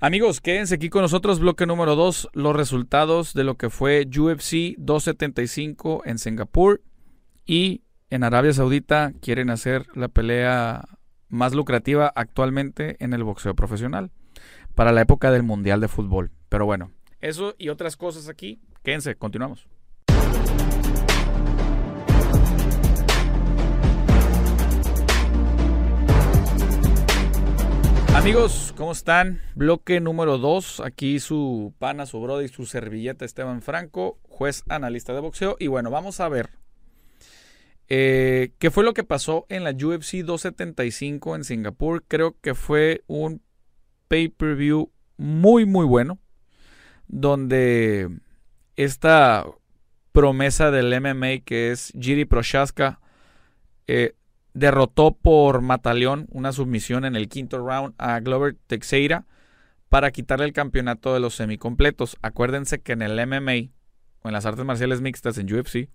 Amigos, quédense aquí con nosotros, bloque número 2, los resultados de lo que fue UFC 275 en Singapur y en Arabia Saudita quieren hacer la pelea más lucrativa actualmente en el boxeo profesional para la época del Mundial de Fútbol. Pero bueno, eso y otras cosas aquí, quédense, continuamos. Amigos, ¿cómo están? Bloque número 2. Aquí su pana, su brother y su servilleta Esteban Franco, juez analista de boxeo. Y bueno, vamos a ver eh, qué fue lo que pasó en la UFC 275 en Singapur. Creo que fue un pay-per-view muy, muy bueno. Donde esta promesa del MMA que es Jiri Prochaska eh, derrotó por Mataleón una submisión en el quinto round a Glover Teixeira para quitarle el campeonato de los semicompletos. Acuérdense que en el MMA o en las artes marciales mixtas en UFC,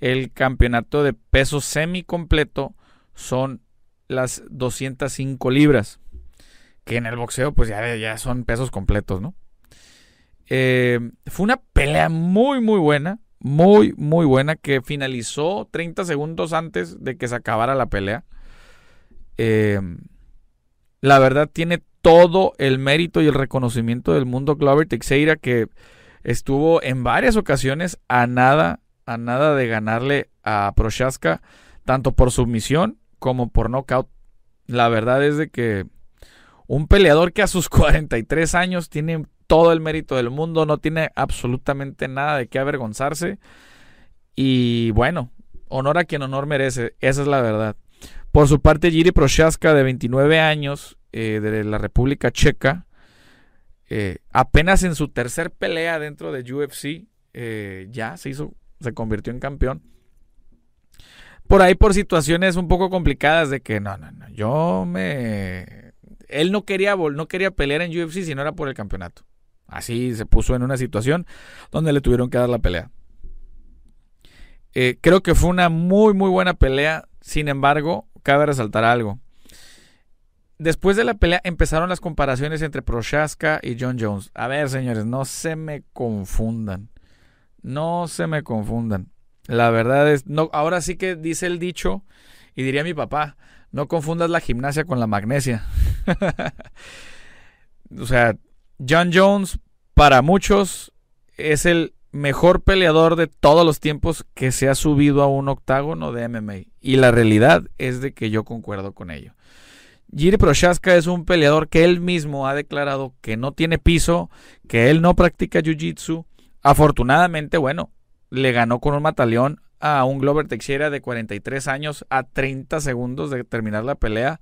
el campeonato de peso semicompleto son las 205 libras. Que en el boxeo, pues ya, ya son pesos completos, ¿no? Eh, fue una pelea muy, muy buena muy, muy buena que finalizó 30 segundos antes de que se acabara la pelea. Eh, la verdad tiene todo el mérito y el reconocimiento del mundo Glover Teixeira que estuvo en varias ocasiones a nada, a nada de ganarle a Prochaska, tanto por submisión como por knockout. La verdad es de que un peleador que a sus 43 años tiene todo el mérito del mundo, no tiene absolutamente nada de qué avergonzarse. Y bueno, honor a quien honor merece, esa es la verdad. Por su parte, Jiri Prochaska, de 29 años, eh, de la República Checa, eh, apenas en su tercer pelea dentro de UFC, eh, ya se hizo, se convirtió en campeón. Por ahí por situaciones un poco complicadas de que no, no, no, yo me... Él no quería, no quería pelear en UFC si no era por el campeonato. Así se puso en una situación donde le tuvieron que dar la pelea. Eh, creo que fue una muy, muy buena pelea. Sin embargo, cabe resaltar algo. Después de la pelea empezaron las comparaciones entre Prochaska y John Jones. A ver, señores, no se me confundan. No se me confundan. La verdad es, no, ahora sí que dice el dicho, y diría mi papá, no confundas la gimnasia con la magnesia. o sea, John Jones, para muchos, es el mejor peleador de todos los tiempos que se ha subido a un octágono de MMA. Y la realidad es de que yo concuerdo con ello. Jiri Prochaska es un peleador que él mismo ha declarado que no tiene piso, que él no practica jiu-jitsu. Afortunadamente, bueno, le ganó con un mataleón a un Glover Teixeira de 43 años a 30 segundos de terminar la pelea.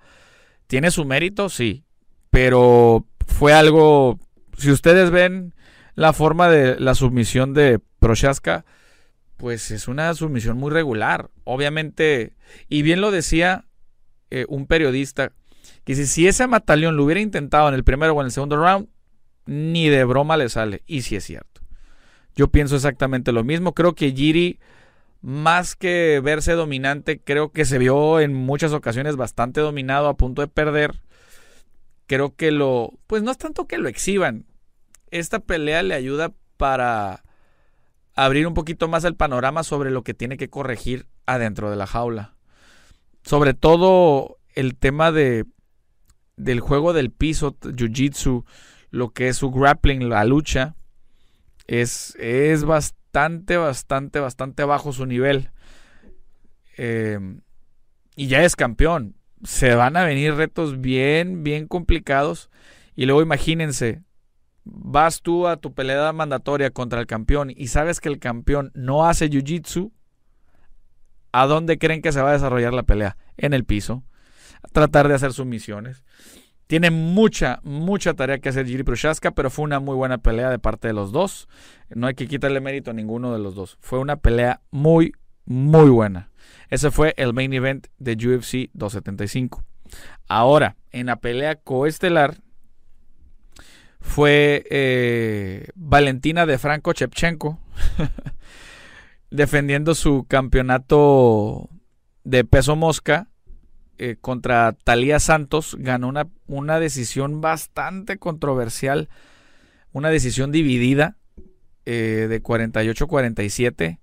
¿Tiene su mérito? Sí. Pero fue algo, si ustedes ven la forma de la submisión de Prochaska, pues es una submisión muy regular. Obviamente, y bien lo decía eh, un periodista, que si, ese Mataleón lo hubiera intentado en el primero o en el segundo round, ni de broma le sale. Y si es cierto. Yo pienso exactamente lo mismo. Creo que Giri, más que verse dominante, creo que se vio en muchas ocasiones bastante dominado a punto de perder creo que lo, pues no es tanto que lo exhiban. Esta pelea le ayuda para abrir un poquito más el panorama sobre lo que tiene que corregir adentro de la jaula. Sobre todo el tema de del juego del piso, jiu-jitsu, lo que es su grappling, la lucha, es, es bastante, bastante, bastante bajo su nivel. Eh, y ya es campeón se van a venir retos bien, bien complicados. Y luego imagínense, vas tú a tu pelea mandatoria contra el campeón y sabes que el campeón no hace jiu-jitsu, ¿a dónde creen que se va a desarrollar la pelea? En el piso. Tratar de hacer sumisiones. Tiene mucha, mucha tarea que hacer Jiri Prochaska, pero fue una muy buena pelea de parte de los dos. No hay que quitarle mérito a ninguno de los dos. Fue una pelea muy, muy buena. Ese fue el main event de UFC 275. Ahora, en la pelea coestelar fue eh, Valentina de Franco Chepchenko defendiendo su campeonato de peso mosca eh, contra Talía Santos ganó una, una decisión bastante controversial, una decisión dividida eh, de 48-47.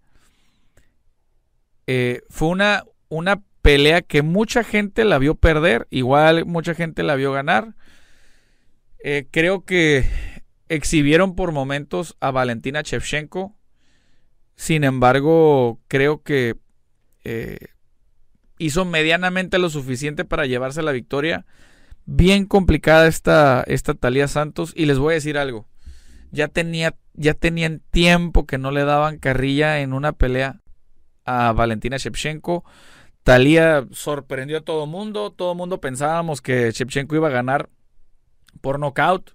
Eh, fue una, una pelea que mucha gente la vio perder, igual mucha gente la vio ganar. creo que exhibieron por momentos a Valentina Shevchenko. Sin embargo, creo que hizo medianamente lo suficiente para llevarse la victoria. Bien complicada esta, esta Talía Santos. Y les voy a decir algo. Ya, tenía, ya tenían tiempo que no le daban carrilla en una pelea a Valentina Shevchenko. Talía sorprendió a todo mundo. Todo mundo pensábamos que Shevchenko iba a ganar por nocaut.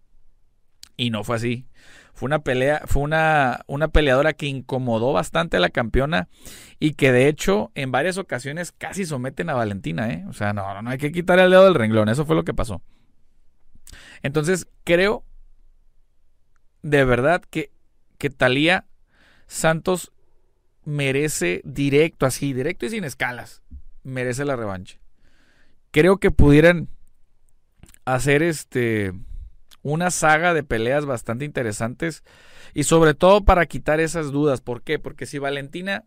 Y no fue así. Fue una pelea, fue una, una peleadora que incomodó bastante a la campeona y que de hecho en varias ocasiones casi someten a Valentina, ¿eh? O sea, no, no hay que quitar el dedo del renglón, eso fue lo que pasó. Entonces, creo de verdad que, que Talía Santos merece directo, así, directo y sin escalas, merece la revancha. Creo que pudieran hacer este una saga de peleas bastante interesantes y sobre todo para quitar esas dudas. ¿Por qué? Porque si Valentina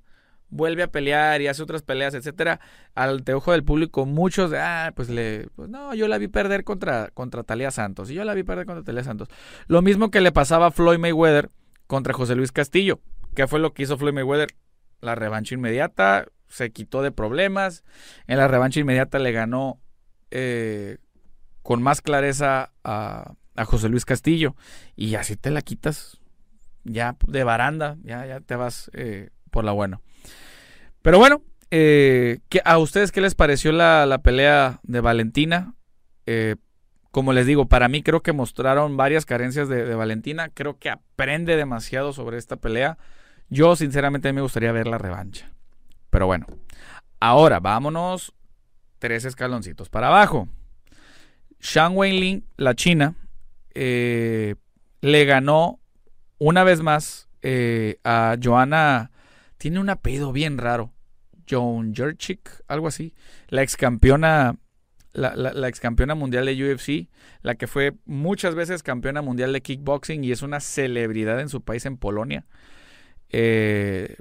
vuelve a pelear y hace otras peleas, etcétera, al teojo del público, muchos, ah, pues le, pues no, yo la vi perder contra, contra Talia Santos, y yo la vi perder contra Talia Santos. Lo mismo que le pasaba a Floyd Mayweather contra José Luis Castillo. ¿Qué fue lo que hizo Floyd Mayweather? La revancha inmediata, se quitó de problemas, en la revancha inmediata le ganó eh, con más clareza a, José Luis Castillo. Y así te la quitas ya de baranda, ya, ya te vas eh, por la buena. Pero bueno, eh, ¿a ustedes qué les pareció la, pelea de Valentina? Eh, como les digo, para mí creo que mostraron varias carencias de, Valentina. Creo que aprende demasiado sobre esta pelea. Yo sinceramente me gustaría ver la revancha. Pero bueno, ahora vámonos tres escaloncitos para abajo. Shang Wenling, la china, eh, le ganó una vez más eh, a Joana. Tiene un apellido bien raro. Joan Jurchik, algo así. La ex campeona. La, la, ex campeona mundial de UFC, la que fue muchas veces campeona mundial de kickboxing y es una celebridad en su país, en Polonia. Eh,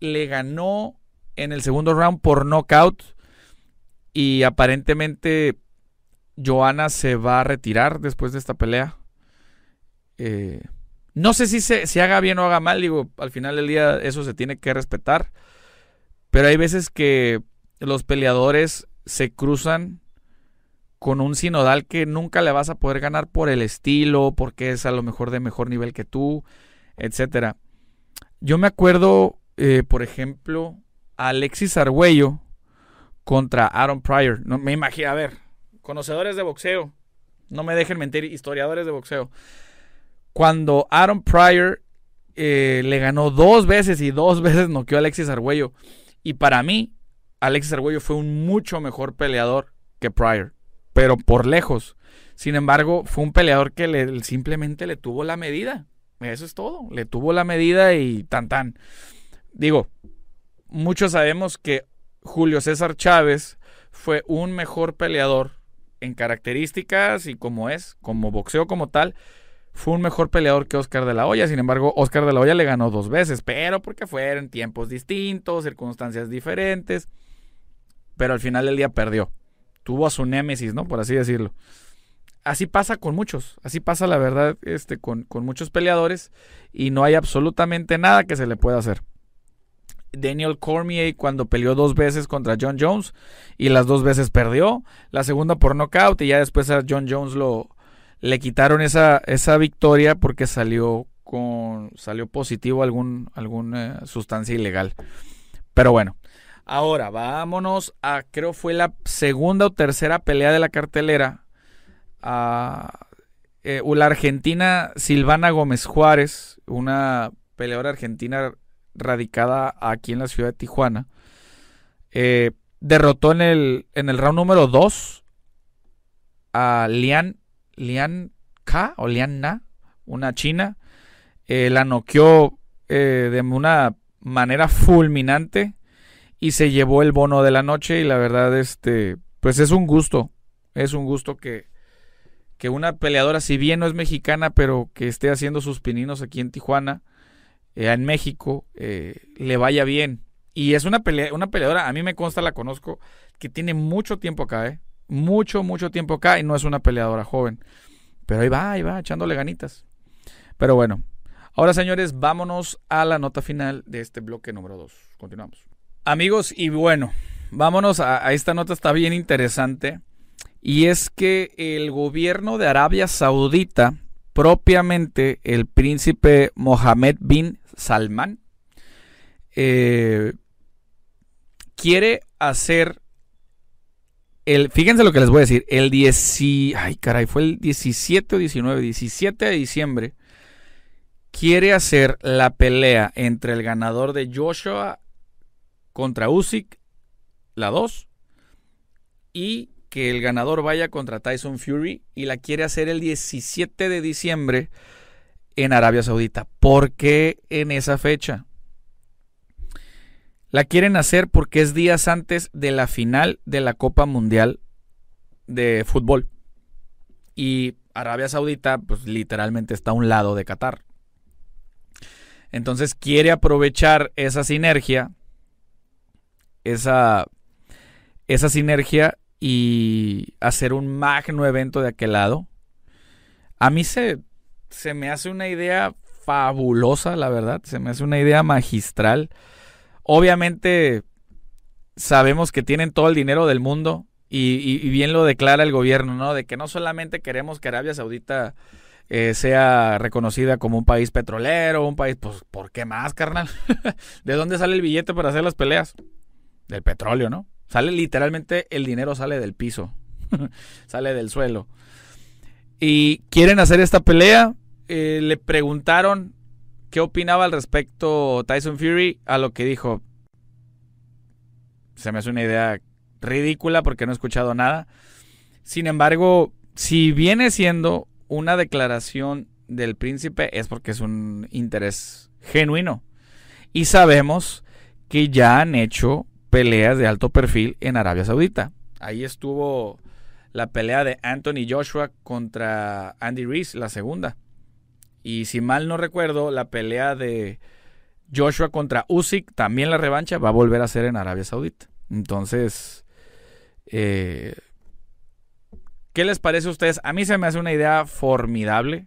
le ganó en el segundo round por knockout y aparentemente Joana se va a retirar después de esta pelea. Eh, no sé si se haga bien o haga mal, digo, al final del día eso se tiene que respetar. Pero hay veces que los peleadores se cruzan con un sinodal que nunca le vas a poder ganar por el estilo, porque es a lo mejor de mejor nivel que tú, etcétera. Yo me acuerdo, eh, por ejemplo, Alexis Argüello contra Aaron Pryor. No me imagino, a ver, conocedores de boxeo, no me dejen mentir, historiadores de boxeo. Cuando Aaron Pryor eh, le ganó dos veces y dos veces noqueó a Alexis Argüello. Y para mí, Alexis Argüello fue un mucho mejor peleador que Pryor, pero por lejos. Sin embargo, fue un peleador que le, simplemente le tuvo la medida. Eso es todo. Le tuvo la medida y tan tan. Digo, muchos sabemos que Julio César Chávez fue un mejor peleador en características y como es, como boxeo como tal, fue un mejor peleador que Oscar de la Hoya. Sin embargo, Oscar de la Hoya le ganó dos veces, pero porque fueron tiempos distintos, circunstancias diferentes. Pero al final del día perdió. Tuvo a su némesis, ¿no? Por así decirlo. Así pasa con muchos, así pasa la verdad este, con, con muchos peleadores y no hay absolutamente nada que se le pueda hacer. Daniel Cormier cuando peleó dos veces contra John Jones y las dos veces perdió. La segunda por nocaut y ya después a John Jones lo le quitaron esa, esa victoria porque salió con salió positivo algún alguna sustancia ilegal. Pero bueno, ahora vámonos a creo fue la segunda o tercera pelea de la cartelera a eh, la argentina Silvana Gómez Juárez, una peleadora argentina radicada aquí en la ciudad de Tijuana, eh, derrotó en el, en el round número 2 a Lian, Lian Ka o Lian Na, una china. Eh, la noqueó eh, de una manera fulminante y se llevó el bono de la noche y la verdad, este, pues es un gusto, es un gusto que, que una peleadora, si bien no es mexicana, pero que esté haciendo sus pininos aquí en Tijuana, eh, en México, eh, le vaya bien. Y es una, pelea, una peleadora, a mí me consta, la conozco, que tiene mucho tiempo acá, ¿eh? Mucho, mucho tiempo acá y no es una peleadora joven. Pero ahí va, ahí va, echándole ganitas. Pero bueno, ahora señores, vámonos a la nota final de este bloque número 2. Continuamos. Amigos, y bueno, vámonos a, esta nota, está bien interesante. Y es que el gobierno de Arabia Saudita, propiamente el príncipe Mohammed bin Salman, eh, quiere hacer el, fíjense lo que les voy a decir, el 10, ay caray, fue el 17 o 19, 17 de diciembre, quiere hacer la pelea entre el ganador de Joshua contra Usyk, la 2, y que el ganador vaya contra Tyson Fury y la quiere hacer el 17 de diciembre en Arabia Saudita. ¿Por qué en esa fecha? La quieren hacer porque es días antes de la final de la Copa Mundial de Fútbol. Y Arabia Saudita, pues literalmente está a un lado de Qatar. Entonces quiere aprovechar esa sinergia, esa, esa sinergia y hacer un magno evento de aquel lado. A mí se, se me hace una idea fabulosa, la verdad. Se me hace una idea magistral. Obviamente sabemos que tienen todo el dinero del mundo y, bien lo declara el gobierno, ¿no? De que no solamente queremos que Arabia Saudita eh, sea reconocida como un país petrolero, un país, pues, ¿por qué más, carnal? ¿De dónde sale el billete para hacer las peleas? Del petróleo, ¿no? Sale literalmente, el dinero sale del piso, sale del suelo. Y quieren hacer esta pelea. Eh, le preguntaron ¿Qué opinaba al respecto Tyson Fury a lo que dijo? Se me hace una idea ridícula porque no he escuchado nada. Sin embargo, si viene siendo una declaración del príncipe es porque es un interés genuino. Y sabemos que ya han hecho peleas de alto perfil en Arabia Saudita. Ahí estuvo la pelea de Anthony Joshua contra Andy Reese, la segunda. Y si mal no recuerdo, la pelea de Joshua contra Usyk, también la revancha, va a volver a ser en Arabia Saudita. Entonces, eh, ¿qué les parece a ustedes? A mí se me hace una idea formidable.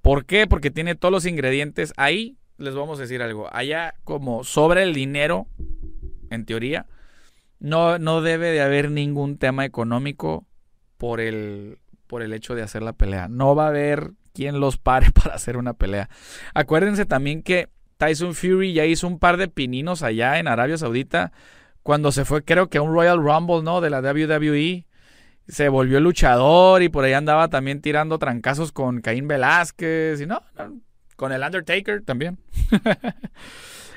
¿Por qué? Porque tiene todos los ingredientes. Ahí les vamos a decir algo. Allá como sobre el dinero, en teoría, no, no debe de haber ningún tema económico por el, por el hecho de hacer la pelea. No va a haber quien los pare para hacer una pelea. Acuérdense también que Tyson Fury ya hizo un par de pininos allá en Arabia Saudita cuando se fue creo que a un Royal Rumble, ¿no? De la WWE. Se volvió luchador y por ahí andaba también tirando trancazos con Caín Velázquez y no, con el Undertaker también.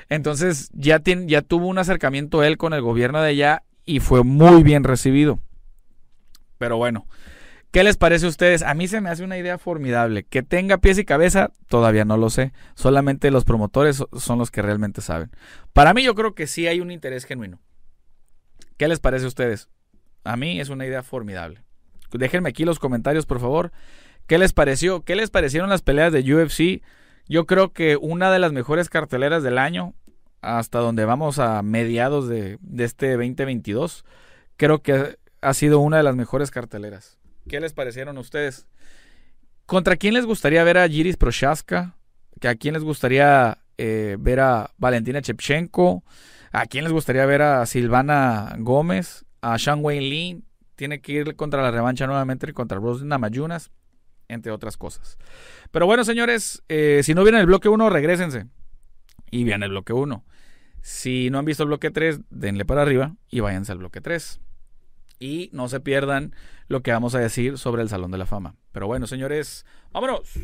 Entonces ya, ya tuvo un acercamiento él con el gobierno de allá y fue muy bien recibido. Pero bueno, ¿Qué les parece a ustedes? A mí se me hace una idea formidable. Que tenga pies y cabeza, todavía no lo sé. Solamente los promotores son los que realmente saben. Para mí yo creo que sí hay un interés genuino. ¿Qué les parece a ustedes? A mí es una idea formidable. Déjenme aquí los comentarios, por favor. ¿Qué les pareció? ¿Qué les parecieron las peleas de UFC? Yo creo que una de las mejores carteleras del año, hasta donde vamos a mediados de, de este 2022, creo que ha sido una de las mejores carteleras. ¿Qué les parecieron a ustedes? ¿Contra quién les gustaría ver a Giris Prochaska? ¿A quién les gustaría eh, ver a Valentina Chepchenko? ¿A quién les gustaría ver a Silvana Gómez? ¿A Sean Wayne Lee? Tiene que ir contra la revancha nuevamente contra Rose Namayunas, entre otras cosas. Pero bueno, señores, eh, si no vieron el bloque 1, regresense y vean el bloque 1. Si no han visto el bloque 3, denle para arriba y váyanse al bloque 3 y no se pierdan lo que vamos a decir sobre el Salón de la Fama. Pero bueno, señores, vámonos.